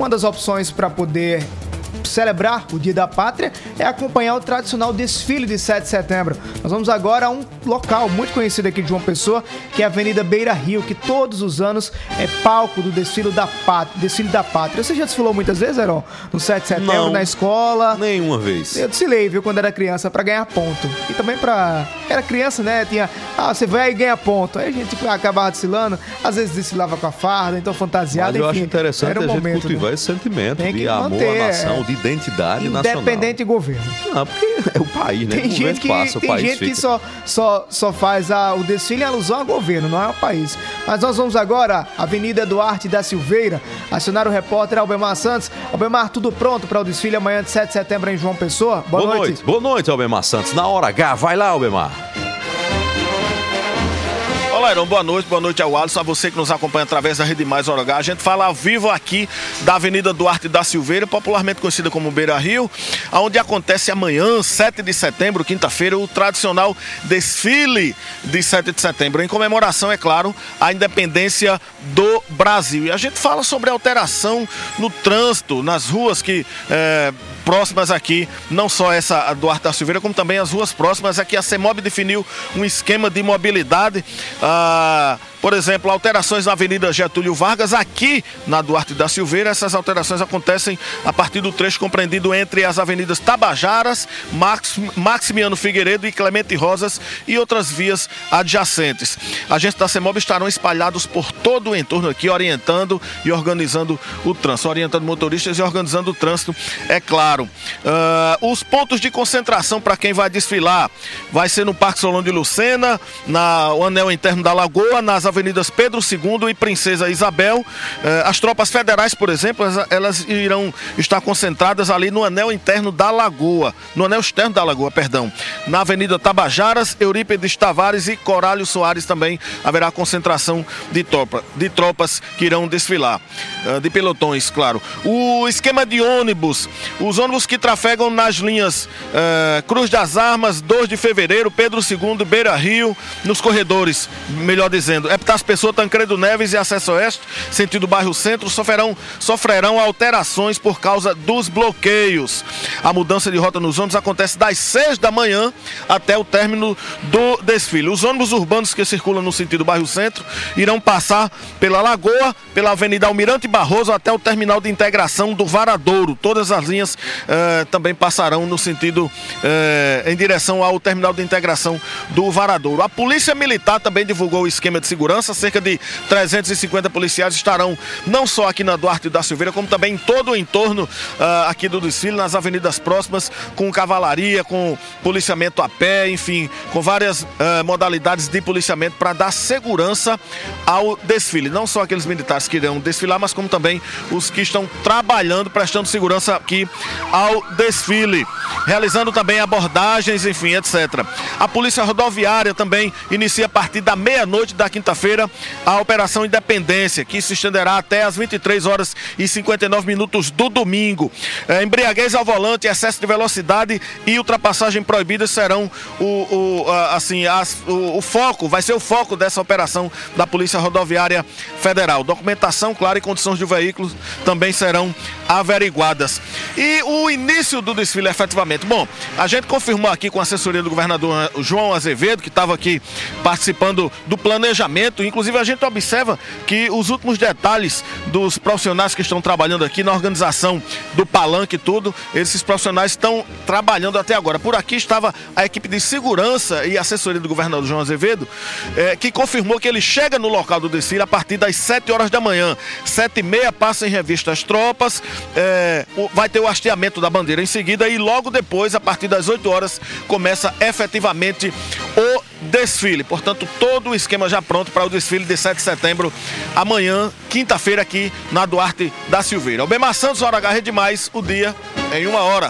Uma das opções para poder celebrar o Dia da Pátria é acompanhar o tradicional desfile de 7 de setembro. Nós vamos agora a um local muito conhecido aqui de João Pessoa, que é a Avenida Beira Rio, que todos os anos é palco do desfile da Pátria. Desfile da Pátria. Você já desfilou muitas vezes, Heron? No 7 de setembro, Não. na escola? Nenhuma vez. Eu desfilei, viu, quando era criança, pra ganhar ponto. E também pra. Era criança, né? Tinha. Ah, você vai e ganha ponto. Aí a gente acabava desfilando, às vezes desfilava com a farda, então fantasiada. Mas eu enfim, acho interessante era a um gente momento, cultivar né? esse sentimento Tem de amor manter, à nação, é. de identidade nacional. Independente de governo. Não, porque é o país, né? Tem o gente que, passa, o tem gente fica. que só, só, só faz a, o desfile em alusão ao governo, não é ao país. Mas nós vamos agora, Avenida Duarte da Silveira, acionar o repórter Albemar Santos. Albemar, tudo pronto para o desfile amanhã de 7 de setembro em João Pessoa? Boa, noite. Boa noite, Albemar Santos. Na hora H, vai lá, Albemar. Olá, Heron, boa noite, boa noite ao Alisson, a você que nos acompanha através da Rede Mais Hora. A gente fala ao vivo aqui da Avenida Duarte da Silveira, popularmente conhecida como Beira Rio, onde acontece amanhã, 7 de setembro, quinta-feira, o tradicional desfile de 7 de setembro, em comemoração, é claro, à independência do Brasil. E a gente fala sobre alteração no trânsito, nas ruas que. eh, próximas aqui, não só essa Duarte da Silveira, como também as ruas próximas. Aqui a CEMOB definiu um esquema de mobilidade. Ah, por exemplo, alterações na Avenida Getúlio Vargas, aqui na Duarte da Silveira. Essas alterações acontecem a partir do trecho compreendido entre as avenidas Tabajaras, Max, Maximiano Figueiredo e Clemente Rosas e outras vias adjacentes. Agentes da CEMOB estarão espalhados por todo o entorno aqui, orientando e organizando o trânsito, orientando motoristas e organizando o trânsito, é claro. Ah, os pontos de concentração para quem vai desfilar vai ser no Parque Solon de Lucena, na, o anel interno da Lagoa, nas avenidas Pedro II e Princesa Isabel. Eh, as tropas federais, por exemplo, elas, irão estar concentradas ali no anel interno da Lagoa, no anel externo da Lagoa, perdão. Na Avenida Tabajaras, Eurípides Tavares e Corálio Soares também haverá concentração de, tropa, de tropas que irão desfilar, eh, de pelotões, claro. O esquema de ônibus, os ônibus que trafegam nas linhas eh, Cruz das Armas, 2 de fevereiro, Pedro II, Beira Rio, nos corredores, melhor dizendo, Epitácio Pessoa, Tancredo Neves e Acesso Oeste, sentido bairro Centro, sofrerão, sofrerão alterações por causa dos bloqueios. A mudança de rota nos ônibus acontece das 6 da manhã até o término do desfile. Os ônibus urbanos que circulam no sentido bairro Centro irão passar pela Lagoa, pela Avenida Almirante Barroso até o terminal de integração do Varadouro. Todas as linhas eh, também passarão no sentido eh, em direção ao terminal de integração do Varadouro. A Polícia Militar também divulgou o esquema de segurança. Cerca de 350 policiais estarão não só aqui na Duarte da Silveira, como também em todo o entorno ah, aqui do desfile, nas avenidas próximas, com cavalaria, com policiamento a pé, enfim, com várias ah, modalidades de policiamento para dar segurança ao desfile. Não só aqueles militares que irão desfilar, mas como também os que estão trabalhando, prestando segurança aqui ao desfile, realizando também abordagens, enfim, etc. A Polícia Rodoviária também inicia a partir da meia-noite da quinta-feira a Operação Independência, que se estenderá até as 23 horas e 59 minutos do domingo. É, embriaguez ao volante, excesso de velocidade e ultrapassagem proibidas serão o, o, a- assim, as- o, o foco, vai ser o foco dessa operação da Polícia Rodoviária Federal. Documentação, claro, e condições de veículos também serão averiguadas. E o início do desfile, efetivamente. Bom, a gente confirmou aqui com a assessoria do governador João Azevedo, que estava aqui participando do planejamento. Inclusive, a gente observa que os últimos detalhes dos profissionais que estão trabalhando aqui na organização do palanque e tudo, esses profissionais estão trabalhando até agora. Por aqui estava a equipe de segurança e assessoria do governador João Azevedo, eh, que confirmou que ele chega no local do desfile a partir das 7 horas da manhã. 7 e meia passa em revista as tropas, eh, vai ter o hasteamento da bandeira em seguida e logo depois, a partir das 8 horas, começa efetivamente o desfile. Portanto, todo o esquema já pronto para o desfile de 7 de setembro, amanhã, quinta-feira, aqui na Duarte da Silveira. O Bemar Santos, Hora H, Rede Mais, o dia em uma hora.